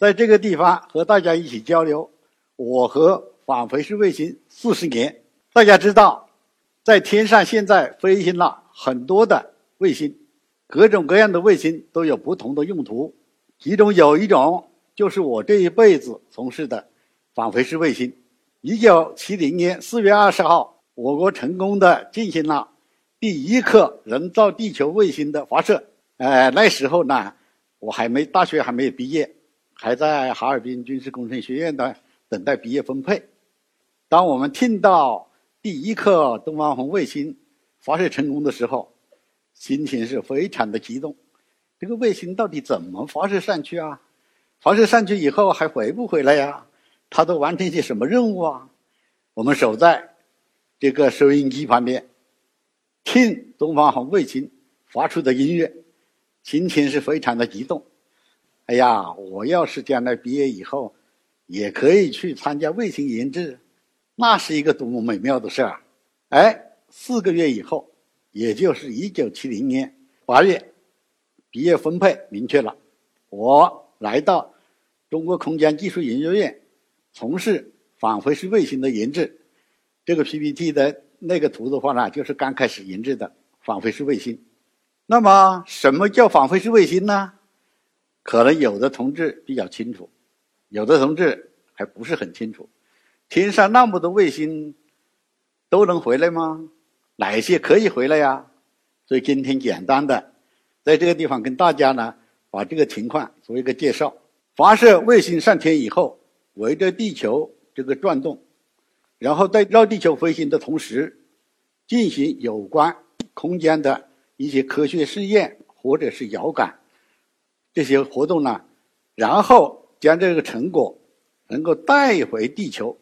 在这个地方和大家一起交流，我和返回式卫星四十年。大家知道，在天上现在飞行了很多的卫星，各种各样的卫星都有不同的用途。其中有一种就是我这一辈子从事的返回式卫星。一九七零年四月二十号，我国成功的进行了第一颗人造地球卫星的发射。呃，那时候呢，我还没大学还没有毕业。还在哈尔滨军事工程学院的等待毕业分配。当我们听到第一颗东方红卫星发射成功的时候，心情是非常的激动。这个卫星到底怎么发射上去啊？发射上去以后还回不回来呀？它都完成些什么任务啊？我们守在这个收音机旁边，听东方红卫星发出的音乐，心情是非常的激动。哎呀，我要是将来毕业以后，也可以去参加卫星研制，那是一个多么美妙的事儿！哎，四个月以后，也就是一九七零年八月，毕业分配明确了，我来到中国空间技术研究院，从事返回式卫星的研制。这个 PPT 的那个图的话呢，就是刚开始研制的返回式卫星。那么，什么叫返回式卫星呢？可能有的同志比较清楚，有的同志还不是很清楚。天上那么多卫星，都能回来吗？哪些可以回来呀？所以今天简单的在这个地方跟大家呢，把这个情况做一个介绍。发射卫星上天以后，围着地球这个转动，然后在绕地球飞行的同时，进行有关空间的一些科学试验或者是遥感。这些活动呢，然后将这个成果能够带回地球，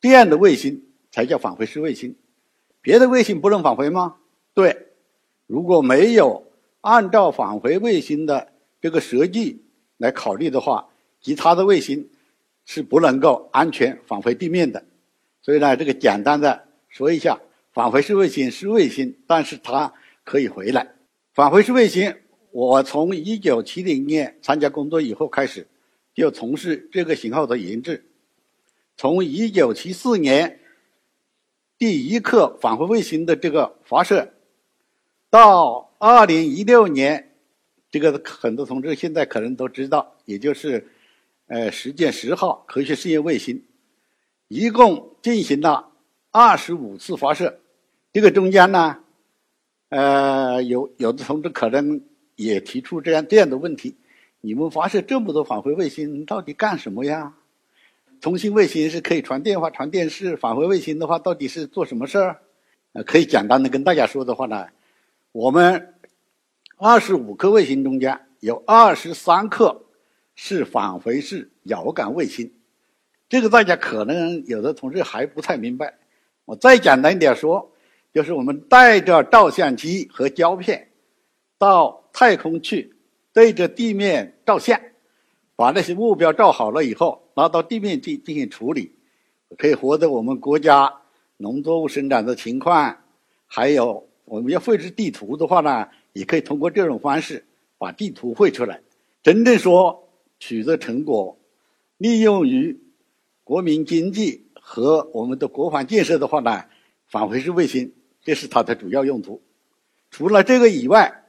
这样的卫星才叫返回式卫星。别的卫星不能返回吗？对，如果没有按照返回卫星的这个设计来考虑的话，其他的卫星是不能够安全返回地面的。所以呢，这个简单的说一下，返回式卫星是卫星，但是它可以回来。返回式卫星。我从一九七零年参加工作以后开始，就从事这个型号的研制。从一九七四年第一颗返回卫星的这个发射，到二零一六年，这个很多同志现在可能都知道，也就是呃实践十号科学试验卫星，一共进行了二十五次发射。这个中间呢，呃，有有的同志可能。也提出这样这样的问题：你们发射这么多返回卫星，到底干什么呀？通信卫星是可以传电话、传电视，返回卫星的话，到底是做什么事儿？呃，可以简单的跟大家说的话呢，我们二十五颗卫星中间有二十三颗是返回式遥感卫星，这个大家可能有的同志还不太明白。我再简单一点说，就是我们带着照相机和胶片到。太空去对着地面照相，把那些目标照好了以后，拿到地面进进行处理，可以获得我们国家农作物生长的情况，还有我们要绘制地图的话呢，也可以通过这种方式把地图绘出来。真正说取得成果，利用于国民经济和我们的国防建设的话呢，返回式卫星这是它的主要用途。除了这个以外，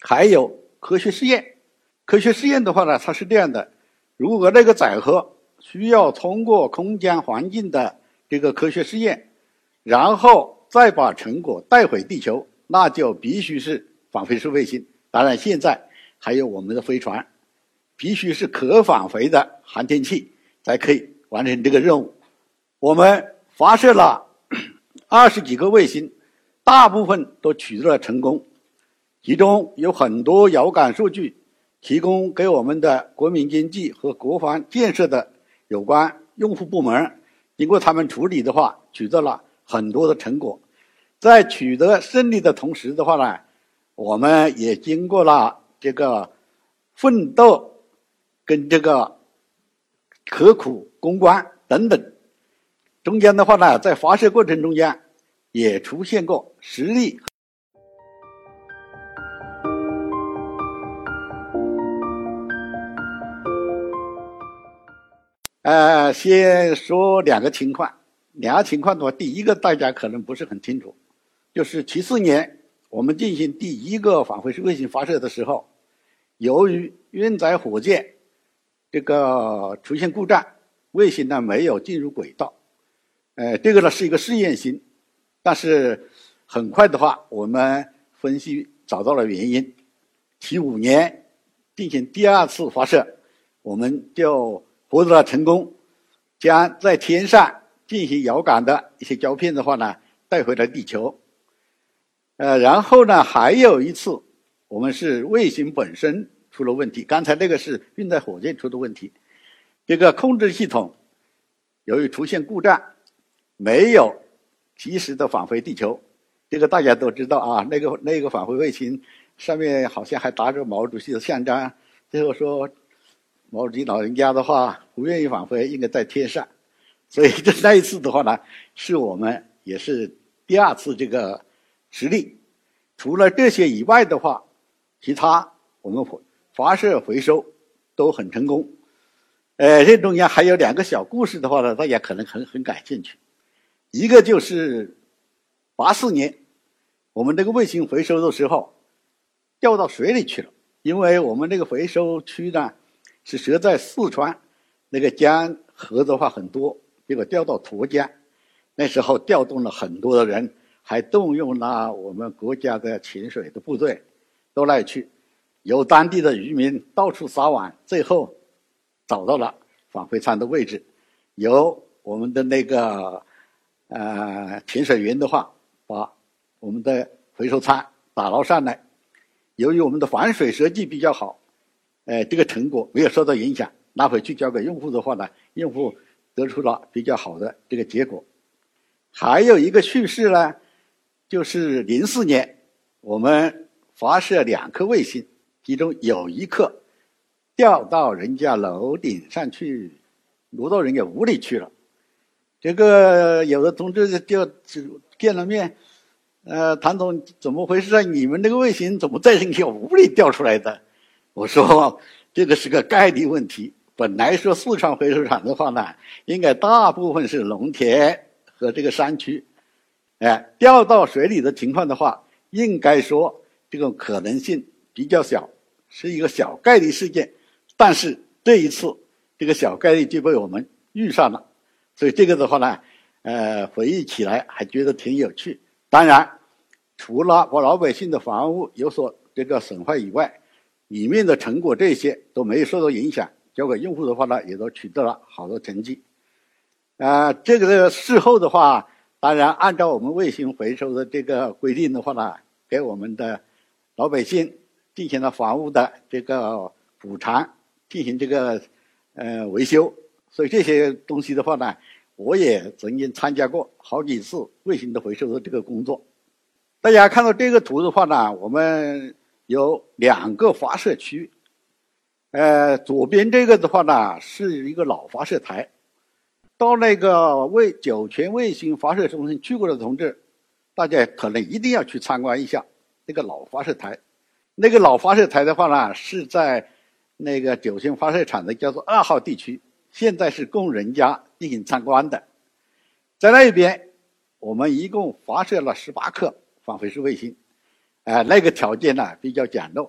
还有科学试验，科学试验的话呢，它是这样的：如果那个载荷需要通过空间环境的这个科学试验，然后再把成果带回地球，那就必须是返回式卫星。当然，现在还有我们的飞船，必须是可返回的航天器才可以完成这个任务。我们发射了二十几个卫星，大部分都取得了成功。其中有很多遥感数据提供给我们的国民经济和国防建设的有关用户部门，经过他们处理的话，取得了很多的成果。在取得胜利的同时的话呢，我们也经过了这个奋斗跟这个刻苦攻关等等，中间的话呢，在发射过程中间也出现过实力。呃，先说两个情况。两个情况的话，第一个大家可能不是很清楚，就是七四年我们进行第一个返回式卫星发射的时候，由于运载火箭这个出现故障，卫星呢没有进入轨道。呃，这个呢是一个试验性，但是很快的话，我们分析找到了原因。七五年进行第二次发射，我们就。获得了成功，将在天上进行遥感的一些胶片的话呢，带回了地球。呃，然后呢，还有一次，我们是卫星本身出了问题。刚才那个是运载火箭出的问题，这个控制系统由于出现故障，没有及时的返回地球。这个大家都知道啊，那个那个返回卫星上面好像还打着毛主席的像章，最后说。毛主席老人家的话不愿意返回，应该在天上，所以这那一次的话呢，是我们也是第二次这个实力。除了这些以外的话，其他我们发射回收都很成功。呃，这中间还有两个小故事的话呢，大家可能很很感兴趣。一个就是八四年，我们这个卫星回收的时候掉到水里去了，因为我们这个回收区呢。是设在四川，那个江河的话很多，结果调到沱江。那时候调动了很多的人，还动用了我们国家的潜水的部队，都来去，由当地的渔民到处撒网，最后找到了返回舱的位置，由我们的那个呃潜水员的话，把我们的回收舱打捞上来。由于我们的防水设计比较好。哎，这个成果没有受到影响，拿回去交给用户的话呢，用户得出了比较好的这个结果。还有一个趣事呢，就是零四年我们发射两颗卫星，其中有一颗掉到人家楼顶上去，挪到人家屋里去了。这个有的同志就见了面，呃，谭总怎么回事啊？你们那个卫星怎么在人家屋里掉出来的？我说这个是个概率问题。本来说四川回收厂的话呢，应该大部分是农田和这个山区，哎，掉到水里的情况的话，应该说这个可能性比较小，是一个小概率事件。但是这一次，这个小概率就被我们遇上了，所以这个的话呢，呃，回忆起来还觉得挺有趣。当然，除了把老百姓的房屋有所这个损坏以外，里面的成果这些都没有受到影响，交给用户的话呢，也都取得了好的成绩。啊，这个事后的话，当然按照我们卫星回收的这个规定的话呢，给我们的老百姓进行了房屋的这个补偿，进行这个呃维修。所以这些东西的话呢，我也曾经参加过好几次卫星的回收的这个工作。大家看到这个图的话呢，我们。有两个发射区，呃，左边这个的话呢是一个老发射台，到那个卫酒泉卫星发射中心去过的同志，大家可能一定要去参观一下那个老发射台。那个老发射台的话呢是在那个酒泉发射场的叫做二号地区，现在是供人家进行参观的。在那边，我们一共发射了十八颗返回式卫星。哎，那个条件呢比较简陋，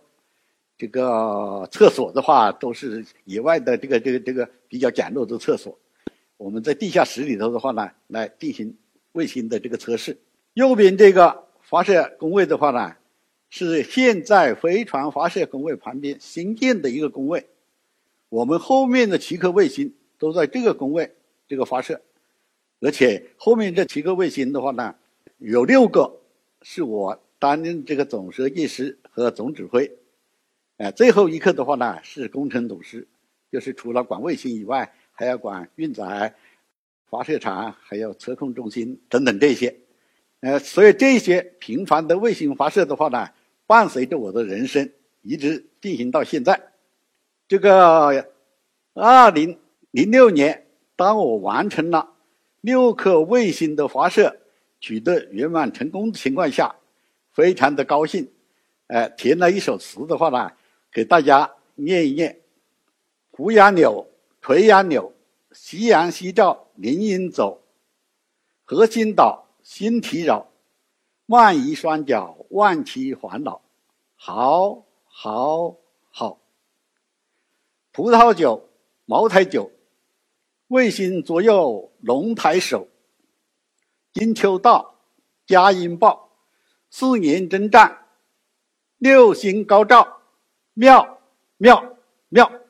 这个厕所的话都是野外的这个这个这个比较简陋的厕所。我们在地下室里头的话呢，来进行卫星的这个测试。右边这个发射工位的话呢，是现在飞船发射工位旁边新建的一个工位。我们后面的七颗卫星都在这个工位这个发射，而且后面这七颗卫星的话呢，有六个是我。担任这个总设计师和总指挥，哎，最后一课的话呢是工程总师，就是除了管卫星以外，还要管运载、发射场，还有测控中心等等这些。呃，所以这些频繁的卫星发射的话呢，伴随着我的人生一直进行到现在。这个二零零六年，当我完成了六颗卫星的发射，取得圆满成功的情况下，非常的高兴，呃，填了一首词的话呢，给大家念一念：胡杨柳，垂杨柳，夕阳西照，林荫走，核心岛。心体扰，万移双脚，万期烦恼，好，好，好。葡萄酒，茅台酒，卫星左右龙抬手。金秋到，佳音报，四年征战，六星高照，妙，妙，妙。